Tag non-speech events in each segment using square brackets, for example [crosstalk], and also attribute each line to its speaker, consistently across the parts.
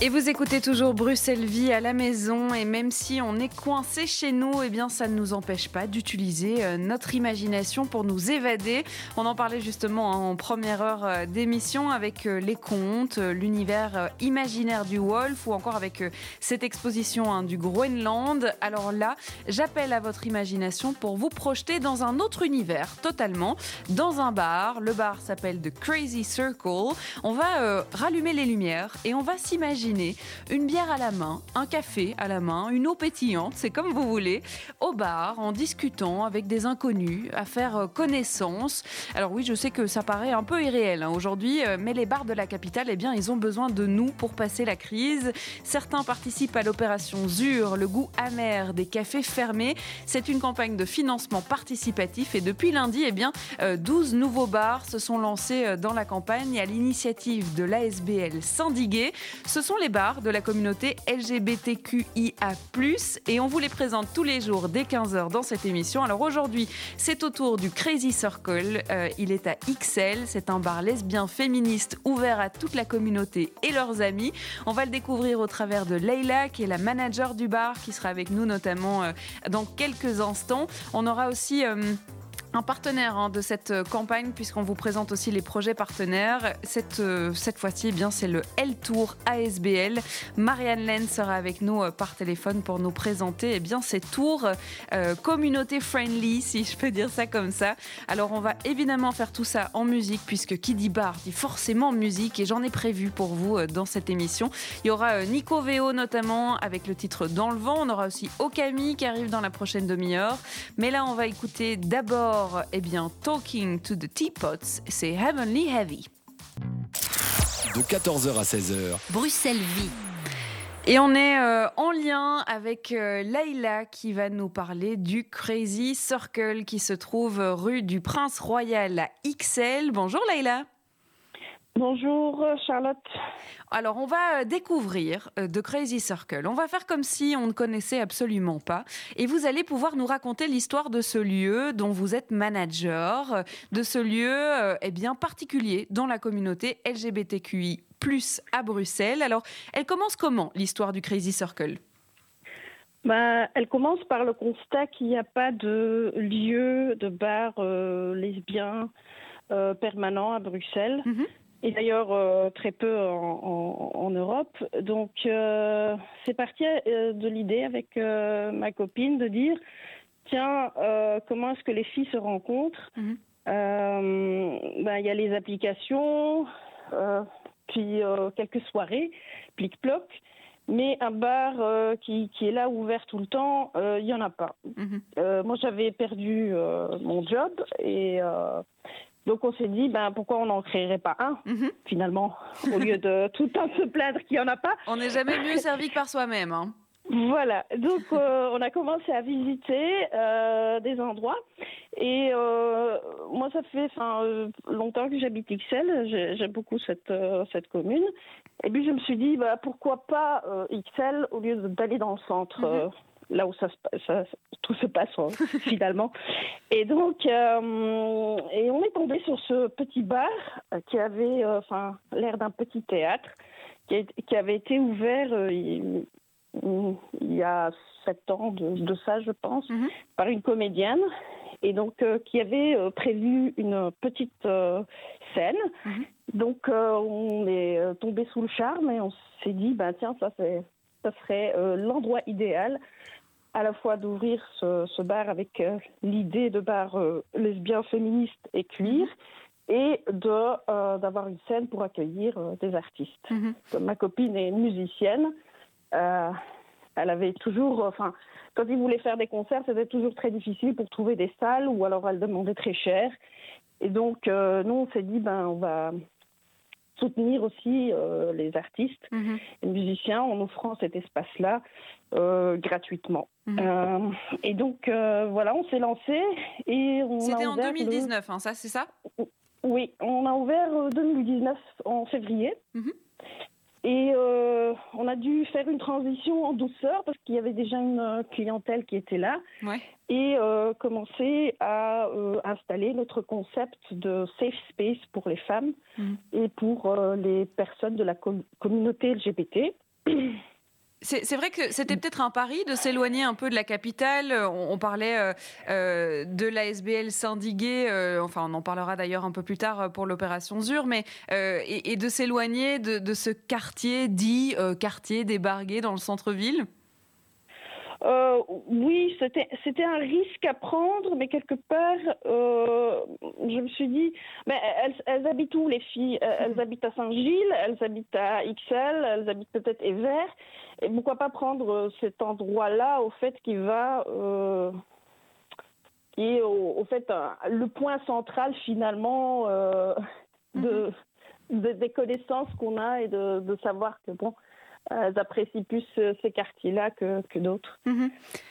Speaker 1: Et vous écoutez toujours Bruxelles Vie à la maison et même si on est coincé chez nous, eh bien ça ne nous empêche pas d'utiliser euh, notre imagination pour nous évader. On en parlait justement hein, en première heure euh, d'émission avec euh, les contes, l'univers imaginaire du Wolf ou encore avec cette exposition hein, du Groenland. Alors là, j'appelle à votre imagination pour vous projeter dans un autre univers totalement, dans un bar. Le bar s'appelle The Crazy Circle. On va rallumer les lumières et on va s'imaginer une bière à la main, un café à la main, une eau pétillante, c'est comme vous voulez, au bar, en discutant avec des inconnus, à faire euh, connaissance. Alors oui, je sais que ça paraît un peu irréel hein, aujourd'hui, euh, mais les bars de la capitale, eh bien, ils ont besoin de nous pour passer la crise. Certains participent à l'opération ZUR, le goût amer des cafés fermés. C'est une campagne de financement participatif et depuis lundi, eh bien, 12 euh, nouveaux bars se sont lancés dans la campagne à l'initiative de l'ASBL Sindigué. Ce sont les bars de la communauté LGBTQIA+, et on vous les présente tous les jours dès 15h dans cette émission. Alors aujourd'hui, c'est au tour du Crazy Circle. Euh, il est à XL, c'est un bar lesbien féministe ouvert à toute la communauté et leurs amis. On va le découvrir au travers de Leila, qui est la manager du bar, qui sera avec nous notamment euh, dans quelques instants. On aura aussi... Euh, un partenaire hein, de cette euh, campagne, puisqu'on vous présente aussi les projets partenaires. Cette, euh, cette fois-ci, eh bien, c'est le L-Tour ASBL. Marianne Len sera avec nous euh, par téléphone pour nous présenter eh bien, ces tours communauté friendly, si je peux dire ça comme ça. Alors, on va évidemment faire tout ça en musique, puisque qui dit bar dit forcément musique, et j'en ai prévu pour vous dans cette émission. Il y aura Nico Veo notamment avec le titre Dans le vent. On aura aussi Okami qui arrive dans la prochaine demi-heure. Mais là, on va écouter d'abord eh bien, Talking to the Teapots, c'est Heavenly Heavy.
Speaker 2: De 14h à 16h.
Speaker 3: Bruxelles Vie.
Speaker 1: Et on est euh, en lien avec euh, Laïla qui va nous parler du Crazy Circle qui se trouve rue du Prince Royal à XL. Bonjour Laïla.
Speaker 4: Bonjour Charlotte.
Speaker 1: Alors on va euh, découvrir euh, The Crazy Circle. On va faire comme si on ne connaissait absolument pas et vous allez pouvoir nous raconter l'histoire de ce lieu dont vous êtes manager, euh, de ce lieu eh bien particulier dans la communauté LGBTQI+ à Bruxelles. Alors, elle commence comment l'histoire du Crazy Circle?
Speaker 4: Bah, elle commence par le constat qu'il n'y a pas de lieu de bar lesbien permanent à Bruxelles. Mhm et d'ailleurs euh, très peu en, Europe. Donc euh, c'est parti euh, de l'idée avec ma copine de dire tiens comment est-ce que les filles se rencontrent? Mhm. ben, Il y a les applications, puis quelques soirées, plic-ploc. Mais un bar qui, qui, est là ouvert tout le temps, il n'y en a pas. Mhm. moi, j'avais perdu mon job et donc on s'est dit, ben, pourquoi on n'en créerait pas un, mhm. finalement, au lieu de [laughs] tout le temps se plaindre qu'il n'y en a pas.
Speaker 1: On n'est jamais mieux servi que par soi-même. Hein.
Speaker 4: Voilà, donc euh, on a commencé à visiter euh, des endroits et euh, moi ça fait longtemps que j'habite XL, j'aime beaucoup cette, cette commune et puis je me suis dit bah, pourquoi pas XL au lieu d'aller dans le centre. Mhm là où ça, tout se passe hein, [laughs] finalement. Et donc, euh, et on est tombé sur ce petit bar qui avait, euh, l'air d'un petit théâtre, qui, avait été ouvert euh, il, y a sept ans de, ça, je pense, mhm. par une comédienne. Et donc, qui avait prévu une petite scène. Mhm. Donc, on est tombé sous le charme et on s'est dit, ben tiens, ça, ça serait l'endroit idéal à la fois d'ouvrir ce, bar avec euh, l'idée de bar euh, lesbien, féministe et cuir, mhm. et de euh, d'avoir une scène pour accueillir des artistes. Mhm. Ma copine est musicienne. elle avait toujours, enfin, quand il voulait faire des concerts, c'était toujours très difficile pour trouver des salles, ou alors elle demandait très cher. Et donc, nous, on s'est dit, ben, on va, soutenir aussi euh, les artistes, mhm. les musiciens en offrant cet espace-là euh, gratuitement. Mhm. Euh, et donc voilà, on s'est lancé et on
Speaker 1: C'était en 2019, hein, ça, c'est ça?
Speaker 4: Oui, on a ouvert euh, 2019 en février.
Speaker 1: Mhm.
Speaker 4: Et euh, on a dû faire une transition en douceur parce qu'il y avait déjà une euh, clientèle qui était là
Speaker 1: Ouais.
Speaker 4: et euh, commencer à euh, installer notre concept de safe space pour les femmes
Speaker 1: Mhm.
Speaker 4: et pour euh, les personnes de la com- communauté LGBT. [clears throat]
Speaker 1: C'est vrai que c'était peut-être un pari de s'éloigner un peu de la capitale. On, parlait euh, euh, de l'ASBL syndiqué, euh, enfin on en parlera d'ailleurs un peu plus tard euh, pour l'opération ZUR, mais et, de s'éloigner de, de ce quartier dit quartier débargué dans le centre-ville.
Speaker 4: Euh, oui, c'était un risque à prendre, mais quelque part, euh, je me suis dit, mais elles, elles habitent où les filles? Elles habitent à Saint-Gilles, elles habitent à XL, elles habitent peut-être Evert, et pourquoi pas prendre euh, cet endroit-là, au fait, qui va, euh, qui est au, au fait un- le point central finalement de, de- des connaissances qu'on a et de, de savoir que bon. Elles apprécient plus euh, ces quartiers-là que, que d'autres.
Speaker 1: Mhm.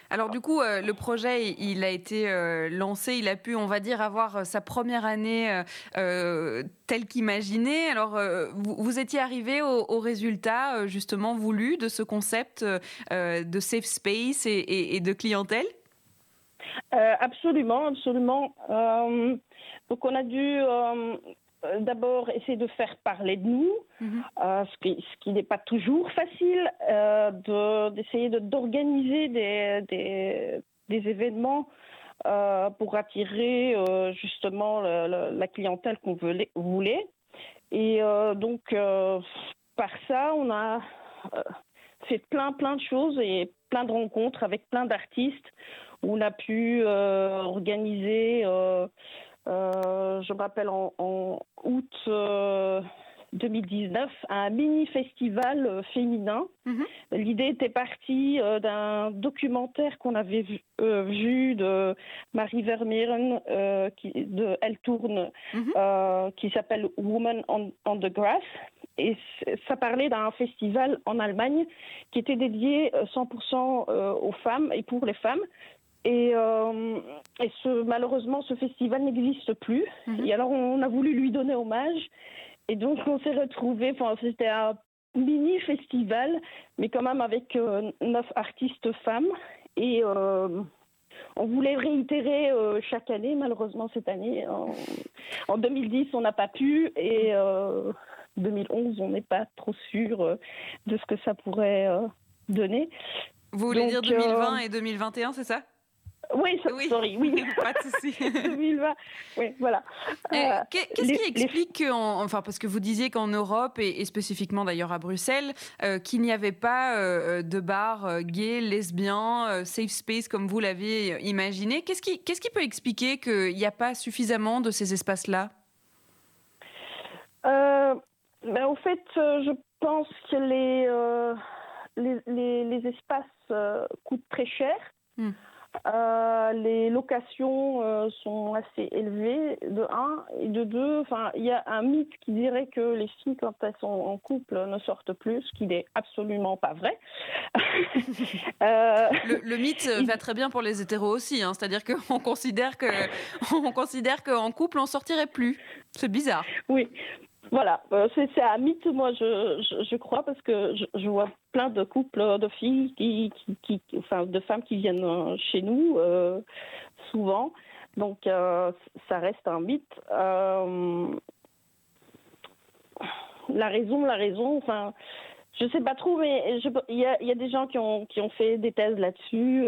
Speaker 1: Alors du coup, euh, le projet, il, a été euh, lancé, il a pu, on va dire, avoir euh, sa première année euh, euh, telle qu'imaginée. Alors, euh, vous, vous étiez arrivé au, au résultat euh, justement voulu de ce concept euh, euh, de safe space et, et- et de clientèle?
Speaker 4: Euh, absolument, absolument. Euh, donc on a dû euh, euh, d'abord essayer de faire parler de nous,
Speaker 1: Mhm.
Speaker 4: euh, ce qui, ce qui n'est pas toujours facile, euh, de- d'essayer de, d'organiser des, des, des événements euh, pour attirer euh, justement le- le- la clientèle qu'on voulait. Et euh, donc euh, par ça, on a euh, fait plein plein de choses et plein de rencontres avec plein d'artistes où on a pu euh, organiser, euh, euh, je me rappelle en, en août euh, 2019, un mini-festival euh, féminin.
Speaker 1: Mhm.
Speaker 4: L'idée était partie euh, d'un documentaire qu'on avait vu, euh, vu de Marie Vermeeren, euh, qui, de Elle tourne,
Speaker 1: Mhm.
Speaker 4: euh, qui s'appelle Woman on, on the Grass. Et ça parlait d'un festival en Allemagne qui était dédié euh, 100% euh, aux femmes et pour les femmes. Et, euh, et ce, malheureusement, ce festival n'existe plus.
Speaker 1: Mhm.
Speaker 4: Et alors, on a voulu lui donner hommage. Et donc, on s'est retrouvés, enfin, c'était un mini festival, mais quand même avec euh, neuf artistes femmes. Et euh, on voulait réitérer chaque année, malheureusement, cette année. En, en 2010, on n'a pas pu. Et euh, 2011, on n'est pas trop sûr de ce que ça pourrait donner.
Speaker 1: Vous voulez
Speaker 4: Donc,
Speaker 1: dire 2020
Speaker 4: euh,
Speaker 1: et 2021, c'est ça?
Speaker 4: Oui, so-
Speaker 1: Oui.
Speaker 4: sorry, oui. [laughs]
Speaker 1: Pas de souci. [laughs]
Speaker 4: 2020, oui, voilà. Euh,
Speaker 1: qu'est- Qu'est-ce
Speaker 4: les-
Speaker 1: qui explique que, en- enfin, parce que vous disiez qu'en Europe et, et spécifiquement d'ailleurs à Bruxelles, euh, qu'il n'y avait pas euh, de bar euh, gay, lesbien, euh, safe space comme vous l'avez imaginé. Qu'est-ce qui, peut expliquer qu'il n'y a pas suffisamment de ces espaces-là?
Speaker 4: Euh, ben, au fait, euh, je pense que les, euh, les, les, les espaces euh, coûtent très cher.
Speaker 1: Hmm.
Speaker 4: Euh, les locations euh, sont assez élevées, de un. Et de deux, enfin, il y a un mythe qui dirait que les filles, quand elles sont en couple, ne sortent plus, ce qui n'est absolument pas vrai. [laughs] Euh,
Speaker 1: le, le mythe va très bien pour les hétéros aussi, hein, c'est-à-dire qu'on considère que, [laughs] on considère qu'en couple on sortirait plus. C'est bizarre.
Speaker 4: Oui, voilà, Euh, c'est un mythe, moi, je, je, crois, parce que je, vois plein de couples de filles, qui, enfin, de femmes qui viennent euh, chez nous, euh, souvent. Donc, ça reste un mythe. La raison, la raison, enfin, je sais pas trop, mais il y a, y des gens qui ont, qui ont fait des thèses là-dessus.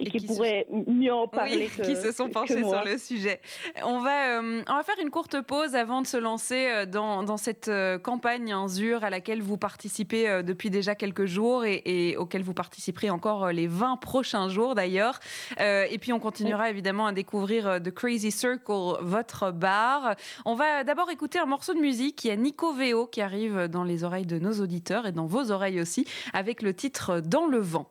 Speaker 4: Et,
Speaker 1: Et
Speaker 4: qui,
Speaker 1: qui se-
Speaker 4: pourraient mieux en parler [laughs]
Speaker 1: Oui,
Speaker 4: que,
Speaker 1: qui se sont penchés sur le sujet. On va, euh, on va faire une courte pause avant de se lancer euh, dans, dans cette euh, campagne en ZUR à laquelle vous participez depuis déjà quelques jours et, et auquel vous participerez encore les 20 prochains jours d'ailleurs. Euh, et puis on continuera évidemment à découvrir The Crazy Circle, votre bar. On va d'abord écouter un morceau de musique. Il y a Nico Veo qui arrive dans les oreilles de nos auditeurs et dans vos oreilles aussi avec le titre Dans le vent.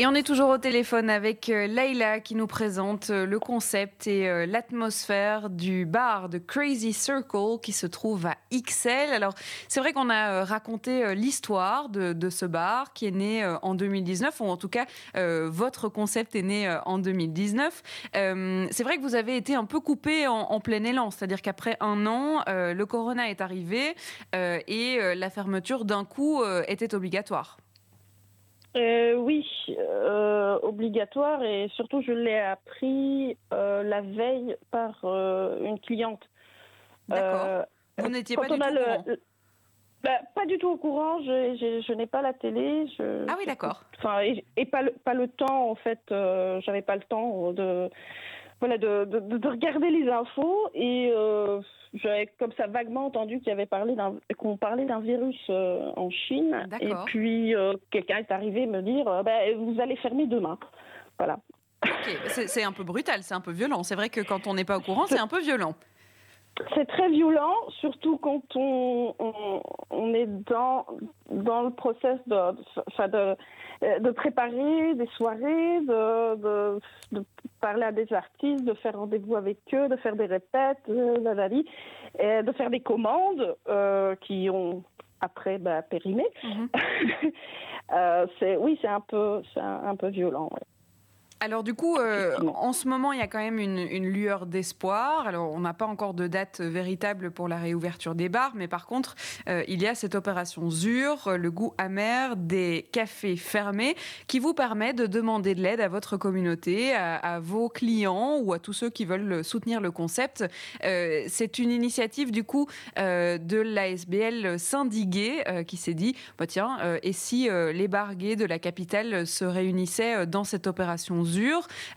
Speaker 1: Et on est toujours au téléphone avec euh, Leïla qui nous présente euh, le concept et euh, l'atmosphère du bar de Crazy Circle qui se trouve à XL. Alors c'est vrai qu'on a raconté l'histoire de, ce bar qui est né en 2019 ou en tout cas votre concept est né en 2019. c'est vrai que vous avez été un peu coupé en, plein élan, c'est-à-dire qu'après un an, le corona est arrivé et la fermeture d'un coup était obligatoire.
Speaker 4: Euh, oui, euh, obligatoire et surtout je l'ai appris euh, la veille par une cliente.
Speaker 1: D'accord. Vous n'étiez pas du tout au courant
Speaker 4: bah, Pas du tout au courant. Je, je, n'ai pas la télé. Je,
Speaker 1: ah oui, d'accord.
Speaker 4: Enfin, et, pas le, pas le temps en fait. J'avais pas le temps de voilà de, de, regarder les infos et j'avais comme ça vaguement entendu qu'il y avait parlé d'un qu'on parlait d'un virus euh, en Chine. Et puis euh, quelqu'un est arrivé me dire euh, ben, vous allez fermer demain. Voilà.
Speaker 1: C'est un peu brutal c'est un peu violent. C'est vrai que quand on n'est pas au courant c'est un peu violent.
Speaker 4: C'est très violent, surtout quand on, on, est dans, dans le process de, de, de préparer des soirées, de, de, parler à des artistes, de faire rendez-vous avec eux, de faire des répètes, euh, et de faire des commandes euh, qui ont après bah, périmé. Mhm. [laughs] euh, c'est, oui, c'est un peu, c'est un, peu violent.
Speaker 1: Alors du coup, euh, en ce moment, il y a quand même une, lueur d'espoir. Alors on n'a pas encore de date véritable pour la réouverture des bars, mais par contre, euh, il y a cette opération ZUR, le goût amer des cafés fermés, qui vous permet de demander de l'aide à votre communauté, à, vos clients ou à tous ceux qui veulent soutenir le concept. Euh, c'est une initiative du coup de l'ASBL Sindigué qui s'est dit, bah, tiens, et si les bars gays de la capitale se réunissaient dans cette opération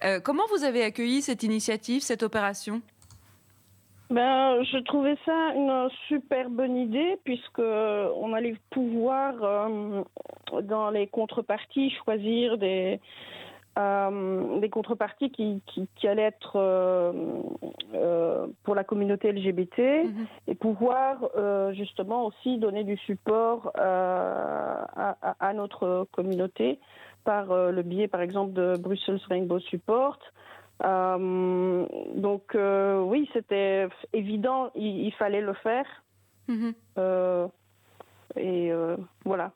Speaker 1: euh, comment vous avez accueilli cette initiative, cette opération?
Speaker 4: Ben, je trouvais ça une super bonne idée puisque on allait pouvoir euh, dans les contreparties choisir des euh, des contreparties qui, qui, allaient être pour la communauté LGBT mhm. et pouvoir justement aussi donner du support à, à, notre communauté par euh, le biais, par exemple, de Brussels Rainbow Support. Euh, donc euh, oui, c'était évident, il, fallait le faire. Mhm. et voilà.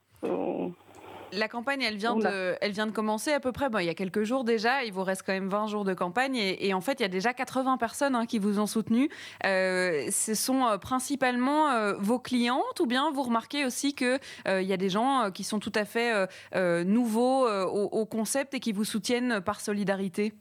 Speaker 1: La campagne, elle vient, de, elle vient de commencer à peu près. Bon, il y a quelques jours déjà. Il vous reste quand même 20 jours de campagne. Et, en fait, il y a déjà 80 personnes hein, qui vous ont soutenu. Euh, ce sont euh, principalement euh, vos clientes ou bien vous remarquez aussi qu'il il y a des gens qui sont tout à fait nouveaux au, concept et qui vous soutiennent par solidarité?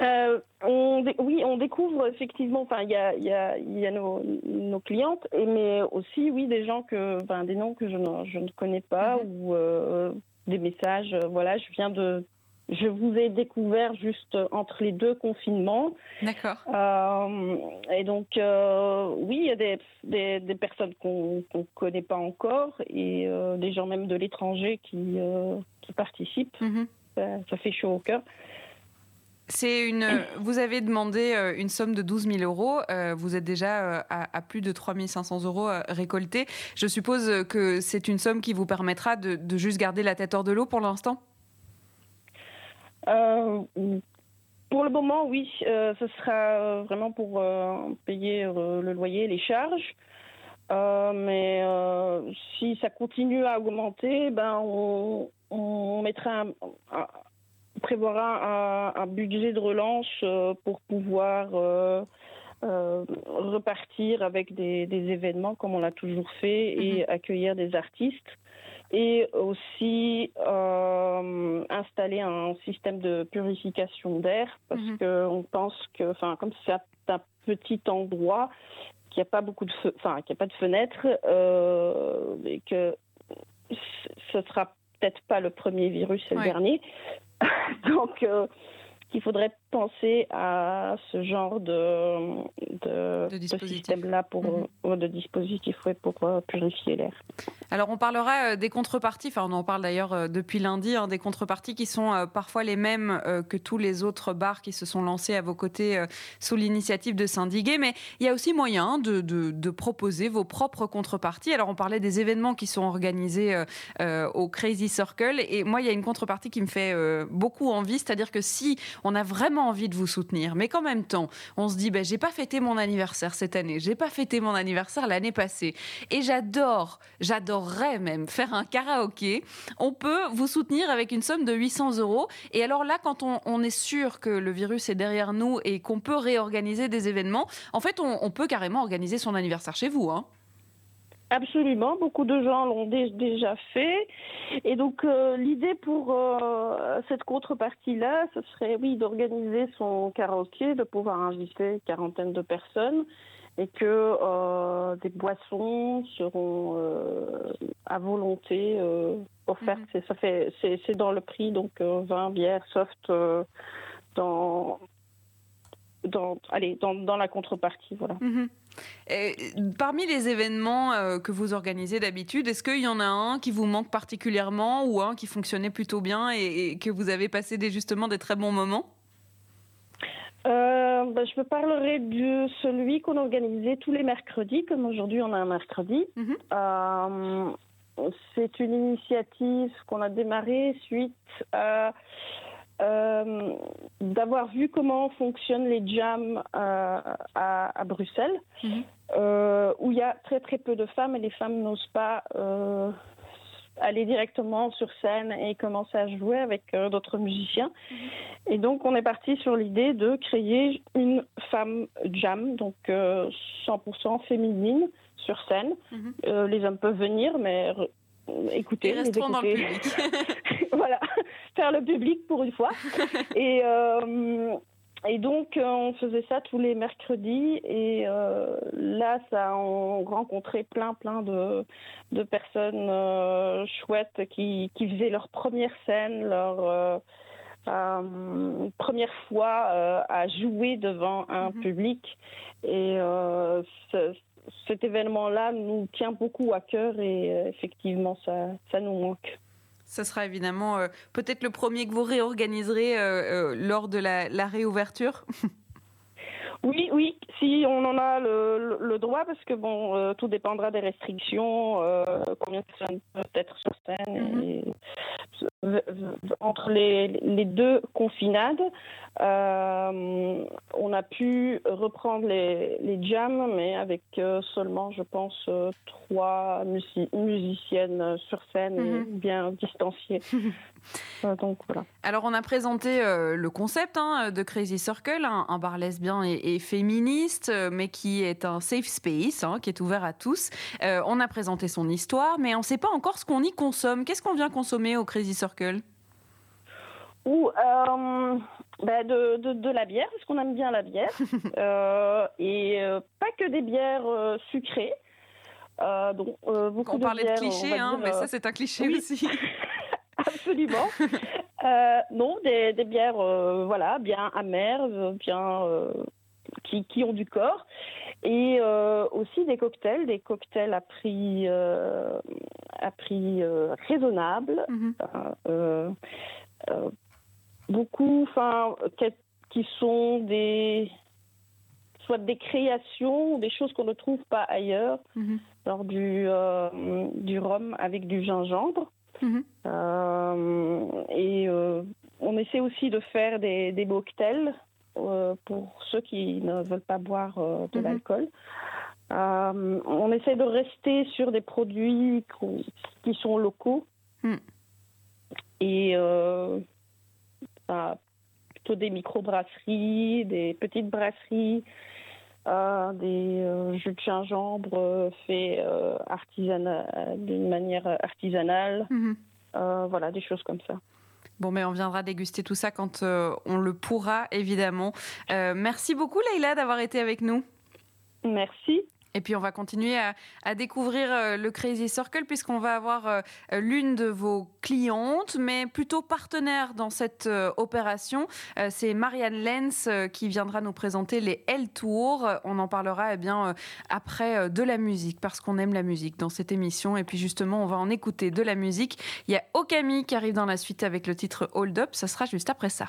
Speaker 4: Euh, on, oui, on découvre effectivement. Enfin, il y a, y a, y a nos, nos, clientes, mais aussi, oui, des gens que, enfin, des noms que je ne, je ne connais pas mhm. ou euh, des messages. Euh, voilà, je viens de, je vous ai découvert juste entre les deux confinements.
Speaker 1: D'accord.
Speaker 4: Euh, et donc, oui, il y a des, des, des personnes qu'on ne connaît pas encore et des gens même de l'étranger qui, qui participent. Mhm. ça, ça, fait chaud au cœur.
Speaker 1: C'est une. [clears throat] Vous avez demandé euh, une somme de 12 000 euros. Euh, vous êtes déjà euh, à, plus de 3 500 euros récoltés. Je suppose que c'est une somme qui vous permettra de, juste garder la tête hors de l'eau pour l'instant?
Speaker 4: pour le moment, oui. ce sera vraiment pour payer le loyer, les charges. mais si ça continue à augmenter, ben on, on mettra un prévoira un, budget de relance euh, pour pouvoir euh, euh, repartir avec des, événements comme on l'a toujours fait et mhm. accueillir des artistes et aussi installer un système de purification d'air parce mhm. qu'on pense que, enfin, comme c'est un petit endroit, qu'il n'y a pas beaucoup de, enfin, qu'il a pas de fenêtres, et que ce sera peut-être pas le premier virus, c'est le dernier. [laughs] Donc, euh, qu'il faudrait penser à ce genre de, de,
Speaker 1: De dispositif.
Speaker 4: système-là pour euh, de dispositif ouais, pour euh, purifier l'air.
Speaker 1: Alors on parlera euh, des contreparties, enfin on en parle d'ailleurs depuis lundi, hein, des contreparties qui sont parfois les mêmes que tous les autres bars qui se sont lancés à vos côtés sous l'initiative de Syndiqué, mais il y a aussi moyen de, de- proposer vos propres contreparties. Alors on parlait des événements qui sont organisés au Crazy Circle, et moi il y a une contrepartie qui me fait beaucoup envie, c'est-à-dire que si on a vraiment envie de vous soutenir, mais qu'en même temps on se dit ben, j'ai pas fêté mon anniversaire cette année, j'ai pas fêté mon anniversaire l'année passée, et j'adore, j'adorerais même faire un karaoké. On peut vous soutenir avec une somme de 800 euros. Et alors là, quand on, est sûr que le virus est derrière nous et qu'on peut réorganiser des événements, en fait, on, on peut carrément organiser son anniversaire chez vous. Hein.
Speaker 4: Absolument, beaucoup de gens l'ont dé- déjà fait. Et donc euh, l'idée pour euh, cette contrepartie-là, ce serait oui d'organiser son karaoké, de pouvoir inviter une quarantaine de personnes et que euh, des boissons seront à volonté offertes.
Speaker 1: Mhm.
Speaker 4: C'est- Ça fait, c'est, dans le prix, donc vin, bière, soft, dans, dans, allez, dans, dans la contrepartie, voilà.
Speaker 1: Mhm. Et parmi les événements euh, que vous organisez d'habitude, est-ce qu'il y en a un qui vous manque particulièrement ou un qui fonctionnait plutôt bien et, et que vous avez passé des, justement des très bons moments?
Speaker 4: Euh, ben, je me parlerai de celui qu'on organisait tous les mercredis, comme aujourd'hui on a un mercredi.
Speaker 1: Mhm.
Speaker 4: Euh, c'est une initiative qu'on a démarrée suite à euh, d'avoir vu comment fonctionnent les jams euh, à, à Bruxelles,
Speaker 1: Mhm.
Speaker 4: euh, où il y a très très peu de femmes et les femmes n'osent pas aller directement sur scène et commencer à jouer avec d'autres musiciens. Et donc, on est parti sur l'idée de créer une femme jam, donc euh, 100% féminine sur scène.
Speaker 1: Mhm.
Speaker 4: Les hommes peuvent venir, mais écouter,
Speaker 1: Ils
Speaker 4: les
Speaker 1: resteront dans le
Speaker 4: écouter.
Speaker 1: public. [laughs]
Speaker 4: voilà, [laughs] faire le public pour une fois. [laughs] et, euh, et donc, euh, on faisait ça tous les mercredis. Et euh, là, ça, on rencontrait plein, plein de, de personnes euh, chouettes qui, qui faisaient leur première scène, leur euh, euh, première fois euh, à jouer devant un
Speaker 1: Mhm.
Speaker 4: public. Et euh, cet événement-là nous tient beaucoup à cœur et euh, effectivement, ça, ça nous manque.
Speaker 1: Ce sera évidemment euh, peut-être le premier que vous réorganiserez euh, euh, lors de la, la réouverture. [laughs]
Speaker 4: Oui, oui, si on en a le, droit, parce que bon, tout dépendra des restrictions, combien de personnes peuvent être sur scène.
Speaker 1: Mhm.
Speaker 4: et- entre les, les deux confinades, euh, on a pu reprendre les, les jams, mais avec euh, seulement, je pense, euh, trois musi- musiciennes sur scène
Speaker 1: Mhm.
Speaker 4: bien distanciées. [laughs] Donc voilà.
Speaker 1: Alors, on a présenté le concept hein, de Crazy Circle, un, un bar lesbien et, et féministe, mais qui est un safe space, hein, qui est ouvert à tous. On a présenté son histoire, mais on ne sait pas encore ce qu'on y consomme. Qu'est-ce qu'on vient consommer au Crazy Circle?
Speaker 4: Ou euh, ben de, de, de la bière, parce qu'on aime bien la bière. [laughs] Euh, et euh, pas que des bières sucrées. Donc, beaucoup
Speaker 1: On
Speaker 4: de
Speaker 1: parlait de
Speaker 4: bières, on
Speaker 1: clichés, hein,
Speaker 4: dire,
Speaker 1: mais ça, c'est un cliché
Speaker 4: oui.
Speaker 1: aussi. [laughs]
Speaker 4: Absolument. Euh, non, des, des bières, euh, voilà, bien amères, bien euh, qui, qui ont du corps, et euh, aussi des cocktails, des cocktails à prix euh, à prix euh, raisonnable,
Speaker 1: Mhm.
Speaker 4: beaucoup, enfin, qui- sont des soit des créations ou des choses qu'on ne trouve pas ailleurs,
Speaker 1: Mhm.
Speaker 4: genre du euh, du rhum avec du gingembre.
Speaker 1: Mhm.
Speaker 4: Euh, et euh, on essaie aussi de faire des, des mocktails euh, pour ceux qui ne veulent pas boire euh, de
Speaker 1: Mhm.
Speaker 4: l'alcool. Euh, on essaie de rester sur des produits qui sont locaux
Speaker 1: Mm.
Speaker 4: et bah, plutôt des micro-brasseries, des petites brasseries, des jus de gingembre faits d'une manière artisanale.
Speaker 1: Mhm.
Speaker 4: Voilà, des choses comme ça.
Speaker 1: Bon, mais on viendra déguster tout ça quand euh, on le pourra, évidemment. Euh, merci beaucoup, Leïla, d'avoir été avec nous.
Speaker 4: Merci.
Speaker 1: Et puis on va continuer à, découvrir euh, le Crazy Circle puisqu'on va avoir euh, l'une de vos clientes, mais plutôt partenaire dans cette euh, opération. C'est Marianne Lenz qui viendra nous présenter les L Tours. On en parlera eh bien après de la musique parce qu'on aime la musique dans cette émission. Et puis justement, on va en écouter de la musique. Il y a Okami qui arrive dans la suite avec le titre Hold Up. Ça sera juste après ça.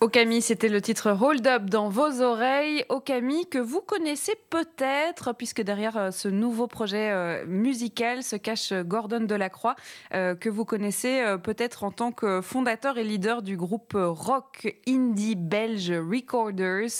Speaker 1: Okami, c'était le titre Hold Up dans vos oreilles. Okami, que vous connaissez peut-être, puisque derrière euh, ce nouveau projet euh, musical se cache Gordon Delacroix, euh, que vous connaissez peut-être en tant que fondateur et leader du groupe rock indie belge Recorders.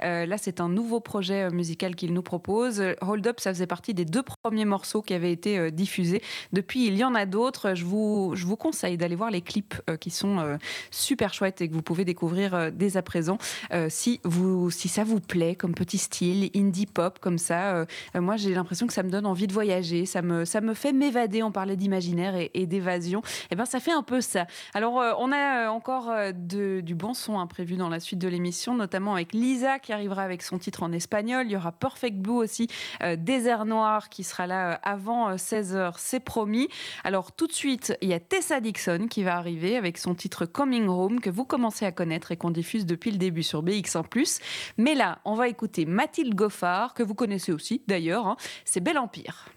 Speaker 1: Là, c'est un nouveau projet musical qu'il nous propose. Hold Up, ça faisait partie des deux premiers morceaux qui avaient été diffusés. Depuis, il y en a d'autres. Je vous, je vous conseille d'aller voir les clips qui sont super chouettes et que vous pouvez découvrir euh, dès à présent. Euh, si, vous, si ça vous plaît comme petit style, indie pop comme ça, euh, moi j'ai l'impression que ça me donne envie de voyager, ça me, ça me fait m'évader, on parlait d'imaginaire et, d'évasion, et eh ben ça fait un peu ça. Alors on a encore du bon son imprévu hein, dans la suite de l'émission, notamment avec Lisa qui arrivera avec son titre en espagnol, il y aura Perfect Blue aussi, Désert Noir qui sera là avant 16h, c'est promis. Alors tout de suite, il y a Tessa Dixon qui va arriver avec son titre Coming Home que vous commencez à connaître qu'on diffuse depuis le début sur BX1+. Mais là, on va écouter Mathilde Goffard, que vous connaissez aussi d'ailleurs. Hein. C'est Bel Empire.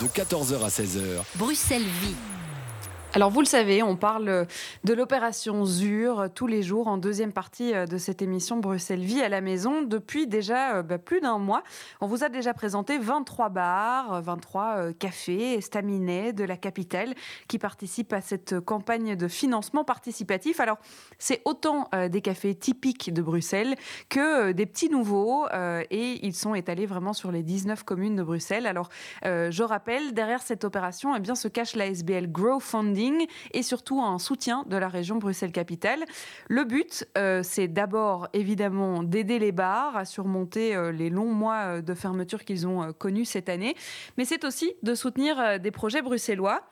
Speaker 2: De 14h à 16h.
Speaker 3: Bruxelles vit.
Speaker 1: Alors vous le savez, on parle de l'opération ZUR tous les jours en deuxième partie euh, de cette émission Bruxelles Vie à la maison depuis déjà euh, bah, plus d'un mois. On vous a déjà présenté 23 bars, 23 euh, cafés estaminets de la capitale qui participent à cette campagne de financement participatif. Alors c'est autant des cafés typiques de Bruxelles que des petits nouveaux et ils sont étalés vraiment sur les 19 communes de Bruxelles. Alors je rappelle, derrière cette opération, eh bien, se cache la SBL Grow Et surtout un soutien de la région Bruxelles-Capitale. Le but, euh, c'est d'abord évidemment d'aider les bars à surmonter euh, les longs mois euh, de fermeture qu'ils ont connus cette année, mais c'est aussi de soutenir des projets bruxellois.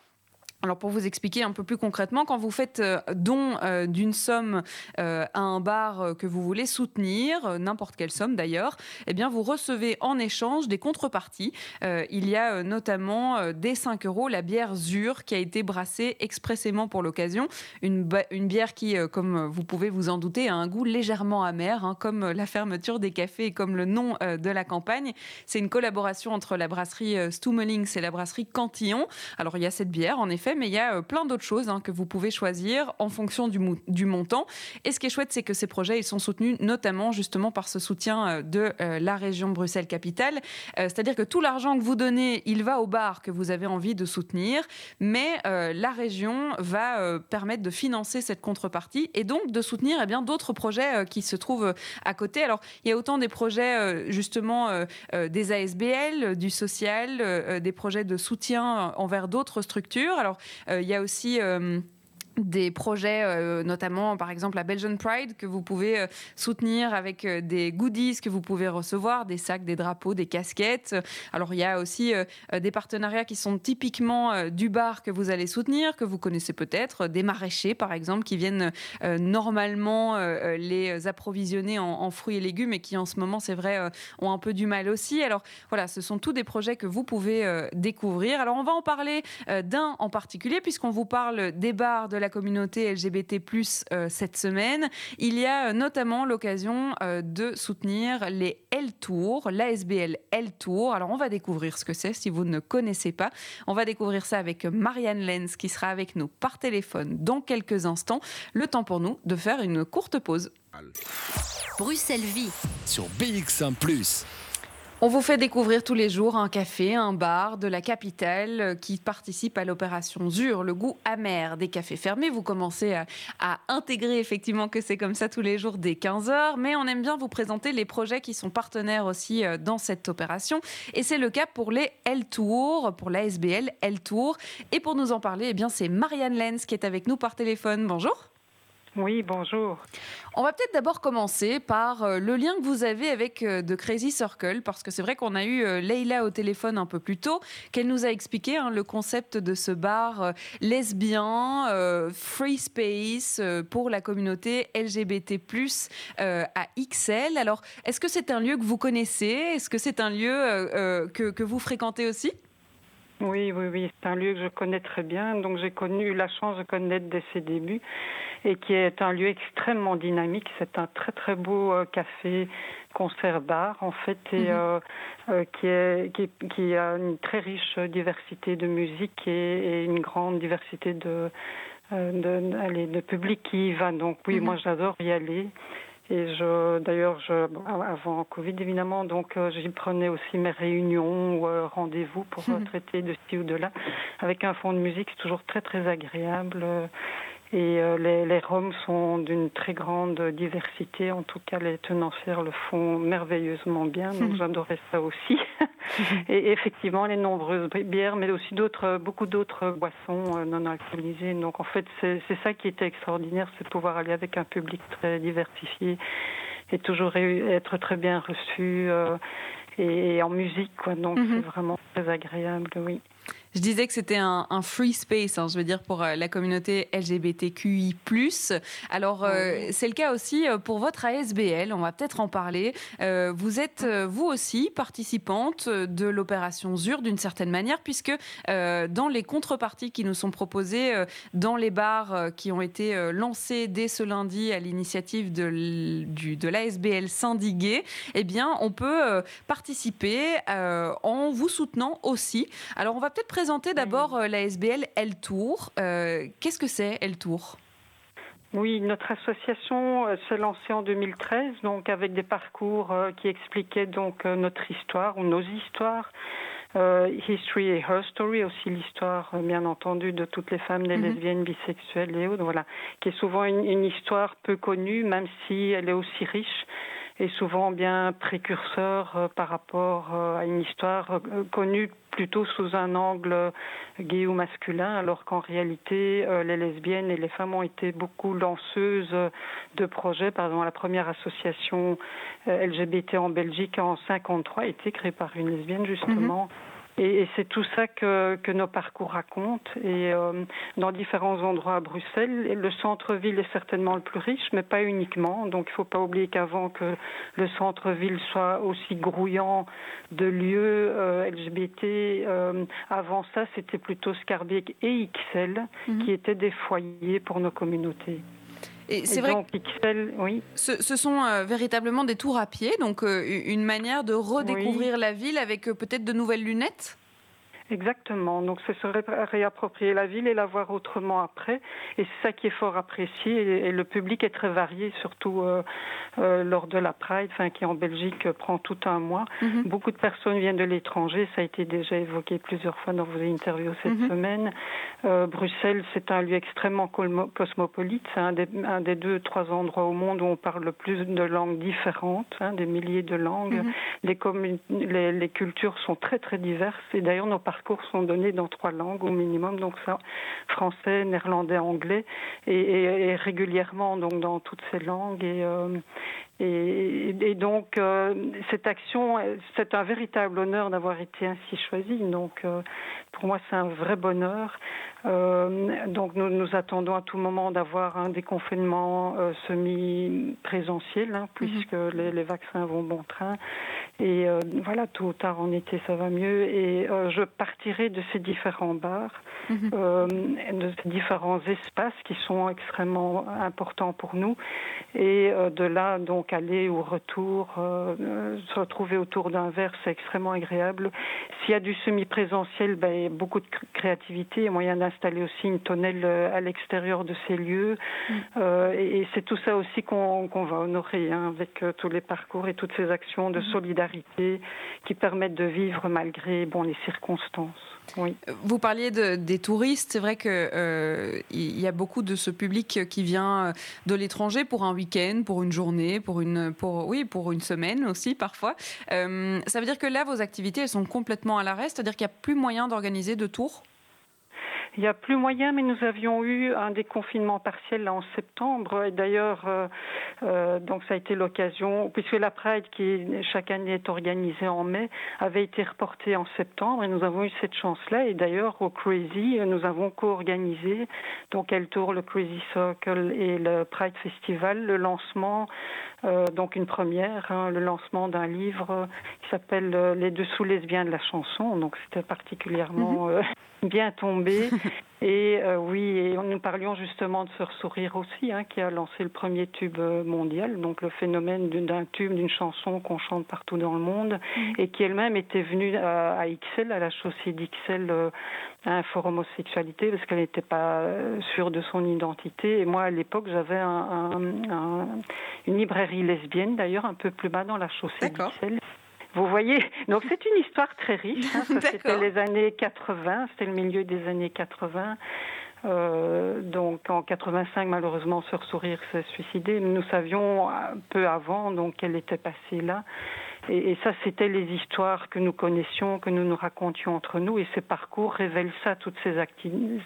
Speaker 1: Alors pour vous expliquer un peu plus concrètement, quand vous faites euh, don euh, d'une somme euh, à un bar que vous voulez soutenir, n'importe quelle somme d'ailleurs, eh bien vous recevez en échange des contreparties. il y a notamment des 5 euros la bière Zur qui a été brassée expressément pour l'occasion. Une, bière qui, comme vous pouvez vous en douter, a un goût légèrement amer, hein, comme la fermeture des cafés et comme le nom de la campagne. C'est une collaboration entre la brasserie Stummelings et la brasserie Cantillon. Alors il y a cette bière en effet mais il y a euh, plein d'autres choses hein, que vous pouvez choisir en fonction du, montant. Et ce qui est chouette, c'est que ces projets, ils sont soutenus notamment justement par ce soutien euh, de euh, la région Bruxelles-Capitale. C'est-à-dire que tout l'argent que vous donnez, il va au bar que vous avez envie de soutenir, mais la région va permettre de financer cette contrepartie et donc de soutenir eh bien d'autres projets qui se trouvent à côté. Alors, il y a autant des projets justement des ASBL, du social, des projets de soutien envers d'autres structures. Alors, il y a aussi euh, des projets, euh, notamment par exemple la Belgian Pride, que vous pouvez soutenir avec des goodies que vous pouvez recevoir, des sacs, des drapeaux, des casquettes. Alors il y a aussi des partenariats qui sont typiquement du bar que vous allez soutenir, que vous connaissez peut-être, des maraîchers par exemple, qui viennent normalement les approvisionner en, en, fruits et légumes et qui en ce moment, c'est vrai, ont un peu du mal aussi. Alors voilà, ce sont tous des projets que vous pouvez découvrir. Alors on va en parler d'un en particulier, puisqu'on vous parle des bars de la communauté LGBT+, euh, cette semaine. Il y a euh, notamment l'occasion euh, de soutenir les L-Tours, l'ASBL L-Tour. Alors, on va découvrir ce que c'est si vous ne connaissez pas. On va découvrir ça avec Marianne Lenz qui sera avec nous par téléphone dans quelques instants. Le temps pour nous de faire une courte pause.
Speaker 3: Bruxelles Vie
Speaker 2: sur BX1 ⁇
Speaker 1: on vous fait découvrir tous les jours un café, un bar de la capitale euh, qui participe à l'opération ZUR, le goût amer des cafés fermés. Vous commencez à, intégrer effectivement que c'est comme ça tous les jours dès 15h, mais on aime bien vous présenter les projets qui sont partenaires aussi euh, dans cette opération. Et c'est le cas pour les L-Tour, pour l'ASBL L-Tour. Et pour nous en parler, eh bien c'est Marianne Lenz qui est avec nous par téléphone. Bonjour.
Speaker 5: Oui, bonjour.
Speaker 1: On va peut-être d'abord commencer par euh, le lien que vous avez avec The Crazy Circle, parce que c'est vrai qu'on a eu Leila au téléphone un peu plus tôt, qu'elle nous a expliqué hein, le concept de ce bar lesbien, free space pour la communauté LGBT+, à XL. Alors, est-ce que c'est un lieu que vous connaissez? Est-ce que c'est un lieu que vous fréquentez aussi?
Speaker 5: Oui, oui, oui, c'est un lieu que je connais très bien. Donc j'ai connu la chance de connaître dès ses débuts et qui est un lieu extrêmement dynamique. C'est un très très beau euh, café concert bar en fait et mhm. euh, euh, qui, est, qui, qui, a une très riche diversité de musique et, une grande diversité de de, de public qui y va. Donc oui, mhm. moi j'adore y aller. Et je, d'ailleurs, je, avant Covid évidemment, donc euh, j'y prenais aussi mes réunions ou euh, rendez-vous pour euh, traiter de ci ou de là. Avec un fond de musique, c'est toujours très très agréable. Et euh, les, les Roms sont d'une très grande diversité. En tout cas, les tenancières le font merveilleusement bien. Donc, [laughs] j'adorais ça aussi. [laughs] et effectivement, les nombreuses bières, mais aussi d'autres, beaucoup d'autres boissons euh, non alcoolisées. Donc, en fait, c'est ça qui était extraordinaire, c'est de pouvoir aller avec un public très diversifié et toujours être très bien reçu euh, et, en musique. Quoi. Donc, mhm. c'est vraiment très agréable, oui.
Speaker 1: Je disais que c'était un, free space, hein, je veux dire, pour euh, la communauté LGBTQI. Alors, euh, c'est le cas aussi euh, pour votre ASBL, on va peut-être en parler. vous êtes, vous aussi, participante de l'opération ZUR d'une certaine manière, puisque dans les contreparties qui nous sont proposées dans les bars qui ont été lancés dès ce lundi à l'initiative de, de l'ASBL Sindigué, eh bien, on peut participer en vous soutenant aussi. Alors, on va peut-être présenter d'abord euh, la SBL Elle Tour. Euh, qu'est-ce que c'est Elle Tour?
Speaker 5: Oui, notre association euh, s'est lancée en 2013, donc avec des parcours qui expliquaient donc notre histoire ou nos histoires, history et her story, aussi l'histoire, bien entendu, de toutes les femmes, les mhm. lesbiennes, bisexuelles et autres, voilà, qui est souvent une histoire peu connue, même si elle est aussi riche est souvent bien précurseur euh, par rapport euh, à une histoire euh, connue plutôt sous un angle gay ou masculin, alors qu'en réalité, les lesbiennes et les femmes ont été beaucoup lanceuses de projets. Par exemple, la première association LGBT en Belgique en 53 a été créée par une lesbienne, justement. Mhm. Et, c'est tout ça que, que, nos parcours racontent. Et euh, dans différents endroits à Bruxelles, le centre-ville est certainement le plus riche, mais pas uniquement. Donc il ne faut pas oublier qu'avant que le centre-ville soit aussi grouillant de lieux euh, LGBT, euh, avant ça, c'était plutôt Scarbeck et XL mhm. qui étaient des foyers pour nos communautés.
Speaker 1: Et c'est vrai que oui. ce, sont véritablement des tours à pied, donc une manière de redécouvrir la ville avec peut-être de nouvelles lunettes?
Speaker 5: Exactement. Donc, c'est se réapproprier la ville et la voir autrement après. Et c'est ça qui est fort apprécié. Et, le public est très varié, surtout euh, euh, lors de la Pride, enfin, qui en Belgique prend tout un mois. Mhm. Beaucoup de personnes viennent de l'étranger. Ça a été déjà évoqué plusieurs fois dans vos interviews cette mhm. semaine. Euh, Bruxelles, c'est un lieu extrêmement cosmopolite. C'est un des, un des deux, trois endroits au monde où on parle le plus de langues différentes, hein, des milliers de langues. Mhm. les, les, les cultures sont très, très diverses. Et d'ailleurs, nos cours sont donnés dans trois langues au minimum, donc ça, français, néerlandais, anglais, et, régulièrement donc dans toutes ces langues. Et, euh, et, donc, euh, cette action, c'est un véritable honneur d'avoir été ainsi choisi. Donc, euh, pour moi, c'est un vrai bonheur. Euh, donc, nous nous attendons à tout moment d'avoir un déconfinement semi-présentiel, hein, puisque mhm. les, les, vaccins vont bon train. Et voilà, tôt ou tard en été, ça va mieux. Et je partirai de ces différents bars, mhm. de ces différents espaces qui sont extrêmement importants pour nous. Et de là, donc, aller au retour, euh, euh, se retrouver autour d'un verre, c'est extrêmement agréable. S'il y a du semi-présentiel, ben, beaucoup de créativité, il y a moyen d'installer aussi une tonnelle euh, à l'extérieur de ces lieux. Mm. et, c'est tout ça aussi qu'on va honorer hein, avec tous les parcours et toutes ces actions de mm. solidarité qui permettent de vivre malgré bon, les circonstances.
Speaker 1: Vous parliez de, des touristes. C'est vrai qu'il euh, y a beaucoup de ce public qui vient de l'étranger pour un week-end, pour une journée, pour une, pour, oui, pour une semaine aussi parfois. Euh, ça veut dire que là, vos activités, elles sont complètement à l'arrêt, c'est-à-dire qu'il n'y a plus moyen d'organiser de tours?
Speaker 5: Il n'y a plus moyen, mais nous avions eu un déconfinement partiel là en septembre. Et d'ailleurs, euh, euh, donc ça a été l'occasion, puisque la Pride, qui chaque année est organisée en mai, avait été reportée en septembre. Et nous avons eu cette chance-là. Et d'ailleurs, au Crazy, nous avons co-organisé, donc elle tour le Crazy Circle et le Pride Festival, le lancement, euh, donc une première, hein, le lancement d'un livre qui s'appelle Les dessous lesbiens de la chanson. Donc c'était particulièrement mhm. Bien tombé. [laughs] Et euh, oui, et nous parlions justement de Sœur Sourire aussi, hein, qui a lancé le premier tube euh, mondial, donc le phénomène d'un tube, d'une chanson qu'on chante partout dans le monde, mm. et qui elle-même était venue à, à, XL, à la chaussée d'XL, euh, à un forum homosexualité, parce qu'elle n'était pas sûre de son identité. Et moi, à l'époque, j'avais un, un, une librairie lesbienne, d'ailleurs, un peu plus bas dans la chaussée d'XL. Vous voyez, donc c'est une histoire très riche. Hein. [laughs] c'était les années 80, c'était le milieu des années 80. Euh, donc en 85, malheureusement, Sœur Sourire s'est suicidée. Nous savions peu avant donc qu'elle était passée là. Et, et ça, c'était les histoires que nous connaissions, que nous nous racontions entre nous. Et ces parcours révèlent ça, toutes ces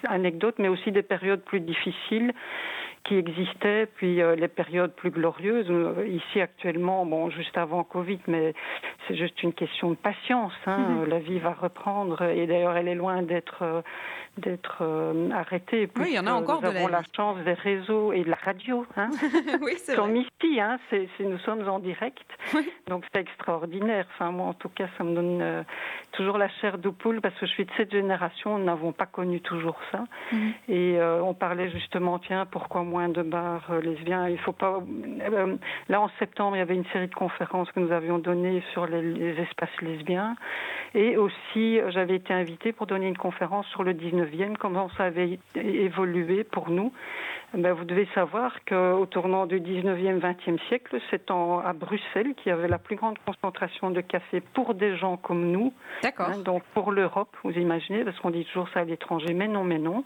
Speaker 5: anecdotes, mais aussi des périodes plus difficiles qui existaient, puis euh, les périodes plus glorieuses. Euh, ici actuellement, bon, juste avant Covid, mais c'est juste une question de patience. Hein. Mhm. La vie va reprendre, et d'ailleurs, elle est loin d'être euh, d'être arrêtée.
Speaker 1: Oui, il y en a encore
Speaker 5: nous
Speaker 1: de
Speaker 5: avons la, chance des réseaux et de la radio. Hein. [laughs]
Speaker 1: oui, c'est
Speaker 5: vrai. ici, hein, c'est, nous sommes en direct, donc c'est extraordinaire. Enfin, moi, en tout cas, ça me donne toujours la chair de poule parce que je suis de cette génération, nous n'avons pas connu toujours ça. Mhm. Et on parlait justement, tiens, pourquoi moi moins de bars euh, lesbiens. Il faut pas. Euh, là, en septembre, il y avait une série de conférences que nous avions données sur les, espaces lesbiens. Et aussi, j'avais été invitée pour donner une conférence sur le 19e, comment ça avait évolué pour nous. Ben, vous devez savoir qu'au tournant du 19e, 20e siècle, c'est à Bruxelles qu'il y avait la plus grande concentration de café pour des gens comme nous.
Speaker 1: D'accord. Hein,
Speaker 5: donc pour l'Europe, vous imaginez, parce qu'on dit toujours ça à l'étranger, mais non, mais non.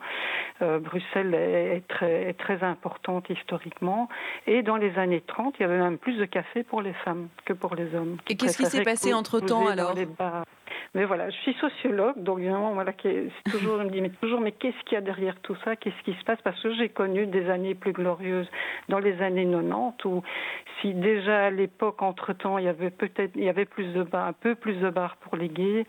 Speaker 5: Euh, Bruxelles est très, est très importante historiquement. Et dans les années 30, il y avait même plus de café pour les femmes que pour les hommes.
Speaker 1: Et qu'est-ce qui s'est passé entre-temps alors?
Speaker 5: Mais voilà, je suis sociologue, donc évidemment, voilà, c'est toujours, je me dis, mais toujours, mais qu'est-ce qu'il y a derrière tout ça? Qu'est-ce qui se passe? Parce que j'ai connu des années plus glorieuses dans les années 90, où si déjà à l'époque, entre-temps, il y avait peut-être, il y avait plus de bars, un peu plus de bars pour les gays.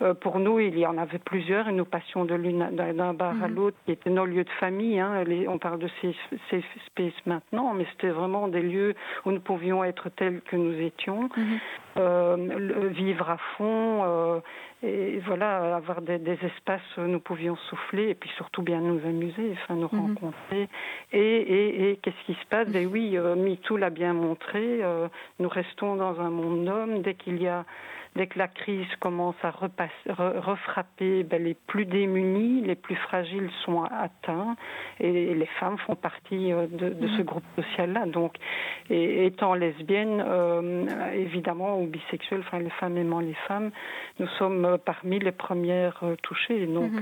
Speaker 5: Euh, pour nous, il y en avait plusieurs, et nous passions de l'une d'un bar à mhm. l'autre, qui étaient nos lieux de famille. Hein. on parle de ces, ces spaces maintenant, mais c'était vraiment des lieux où nous pouvions être tels que nous étions. Mhm. Euh, vivre à fond euh, et voilà avoir des, espaces où nous pouvions souffler et puis surtout bien nous amuser, enfin nous mhm. rencontrer. Et, et, et qu'est-ce qui se passe? Ben oui, euh, MeToo l'a bien montré. nous restons dans un monde d'hommes dès qu'il y a dès que la crise commence à refrapper, ben, les plus démunis, les plus fragiles sont atteints et, les femmes font partie euh, de, ce mhm. groupe social-là. Donc, et, étant lesbienne, euh, évidemment, ou bisexuelle, enfin les femmes aimant les femmes, nous sommes euh, parmi les premières touchées. Donc,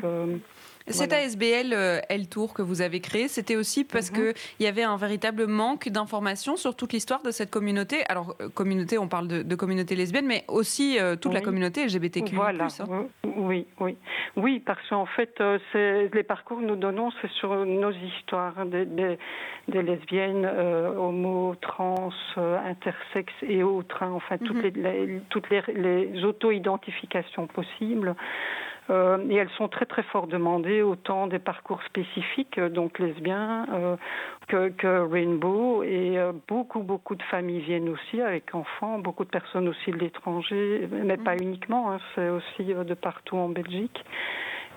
Speaker 5: mhm.
Speaker 1: Cet ASBL euh, L Tour que vous avez créé, c'était aussi parce mhm. qu'il y avait un véritable manque d'informations sur toute l'histoire de cette communauté. Alors, euh, communauté, on parle de, communauté lesbienne, mais aussi euh, toute la communauté LGBTQ.
Speaker 5: Voilà. Hein. Oui, oui. Oui, parce qu'en fait, les parcours que nous donnons, c'est sur nos histoires hein, des, lesbiennes, homo, trans, intersexes et autres. Hein. enfin, toutes mhm. les, toutes les, les auto-identifications possibles. Euh, et elles sont très très fort demandées, autant des parcours spécifiques, euh, donc lesbiens, euh, que, que, Rainbow. Et beaucoup beaucoup de familles viennent aussi avec enfants, beaucoup de personnes aussi de l'étranger, mais pas mm. uniquement, hein, c'est aussi de partout en Belgique.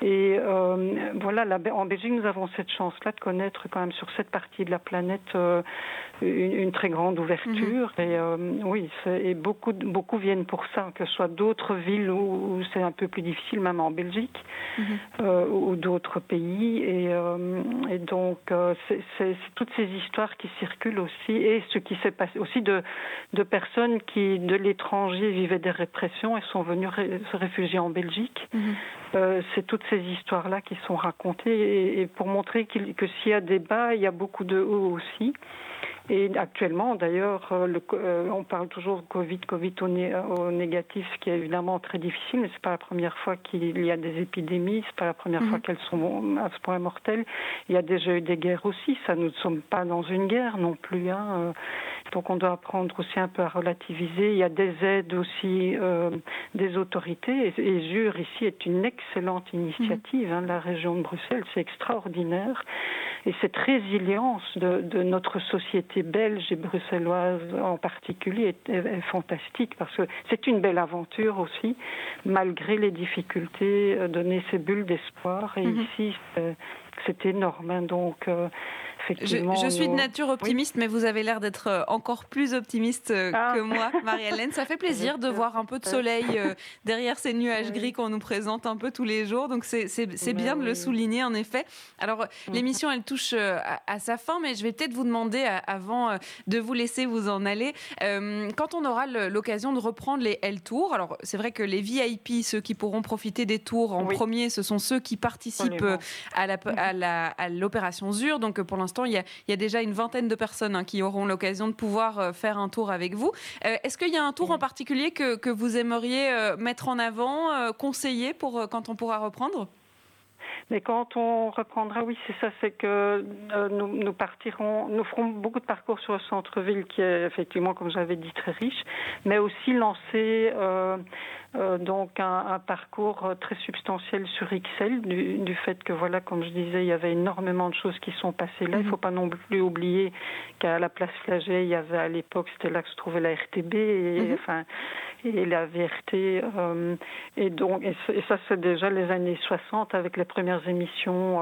Speaker 5: Et euh, voilà, en Belgique, nous avons cette chance-là de connaître quand même sur cette partie de la planète euh, une, très grande ouverture. Mhm. Et euh, oui, et beaucoup, beaucoup viennent pour ça, que ce soit d'autres villes où, c'est un peu plus difficile, même en Belgique, mhm. ou d'autres pays. Et, et donc, c'est toutes ces histoires qui circulent aussi, et ce qui s'est passé aussi de, de personnes qui, de l'étranger, vivaient des répressions et sont venues se réfugier en Belgique. Mhm. c'est toutes ces histoires-là qui sont racontées et, pour montrer que s'il y a débat, il y a beaucoup de hauts aussi. Et actuellement, d'ailleurs, on parle toujours Covid, Covid au, négatif, ce qui est évidemment très difficile, mais c'est pas la première fois qu'il y a des épidémies, c'est pas la première fois mhm. qu'elles sont à ce point mortelles. Il y a déjà eu des guerres aussi, ça nous ne sommes pas dans une guerre non plus. Hein. Donc on doit apprendre aussi un peu à relativiser. Il y a des aides aussi euh, des autorités. Et, et Jure ici est une excellente initiative. Hein, la région de Bruxelles, c'est extraordinaire. Et cette résilience de, de, notre société belge et bruxelloise en particulier est, fantastique parce que c'est une belle aventure aussi, malgré les difficultés, euh, donner ces bulles d'espoir. Et mhm. ici, c'est énorme. Hein, donc, euh,
Speaker 1: je, suis de nature optimiste, mais vous avez l'air d'être euh, encore plus optimiste euh, ah. que moi, Marie-Hélène. Ça fait plaisir de voir un peu de soleil euh, derrière ces nuages gris qu'on nous présente un peu tous les jours. Donc c'est bien de le souligner, en effet. Alors mhm. l'émission, elle touche à, sa fin, mais je vais peut-être vous demander, avant de vous laisser vous en aller, quand on aura l'occasion de reprendre les L Tours, alors c'est vrai que les VIP, ceux qui pourront profiter des tours en premier, ce sont ceux qui participent à l'opération ZUR. Donc pour l'instant, il y, a, déjà une vingtaine de personnes hein, qui auront l'occasion de pouvoir euh, faire un tour avec vous. Euh, est-ce qu'il y a un tour en particulier que, vous aimeriez euh, mettre en avant, conseiller pour quand on pourra reprendre?
Speaker 5: Mais quand on reprendra, oui, c'est ça, c'est que nous, partirons, nous ferons beaucoup de parcours sur le centre-ville qui est effectivement, comme j'avais dit, très riche, mais aussi lancer euh, donc un, parcours euh, très substantiel sur XL du, fait que voilà comme je disais il y avait énormément de choses qui sont passées là il ne mhm. faut pas non plus oublier qu'à la place Flagey il y avait à l'époque c'était là que se trouvait la RTB et mhm. enfin et la VRT euh, et donc et, ça c'est déjà les années 60 avec les premières émissions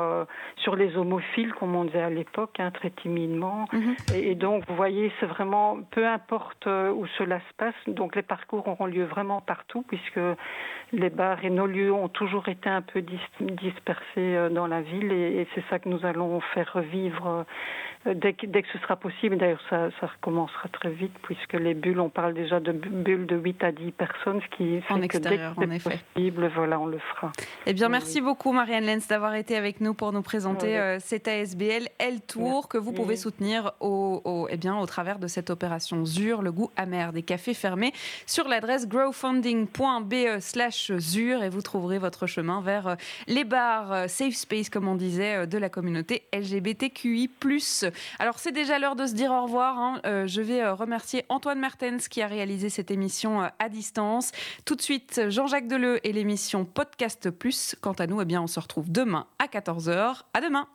Speaker 5: sur les homophiles comme on disait à l'époque hein, très timidement mhm. et, et, donc vous voyez c'est vraiment peu importe où cela se passe donc les parcours auront lieu vraiment partout puisque les bars et nos lieux ont toujours été un peu dispersés euh, dans la ville et, c'est ça que nous allons faire revivre euh, dès que, dès que ce sera possible. D'ailleurs, ça, ça recommencera très vite puisque les bulles, on parle déjà de bulles de 8 à 10 personnes, ce qui
Speaker 1: fait en que dès que c'est
Speaker 5: possible, voilà, on le fera.
Speaker 1: Eh bien, merci beaucoup Marianne Lenz d'avoir été avec nous pour nous présenter euh, cet ASBL L Tour que vous pouvez soutenir au, au, eh bien, au travers de cette opération ZUR, le goût amer des cafés fermés, sur l'adresse growfunding.com be slash ZUR et vous trouverez votre chemin vers euh, les bars euh, safe space, comme on disait, de la communauté LGBTQI+. Alors c'est déjà l'heure de se dire au revoir. Hein. je vais remercier Antoine Mertens qui a réalisé cette émission à distance. Tout de suite, Jean-Jacques Deleu et l'émission Podcast Plus. Quant à nous, eh bien, on se retrouve demain à 14h. À demain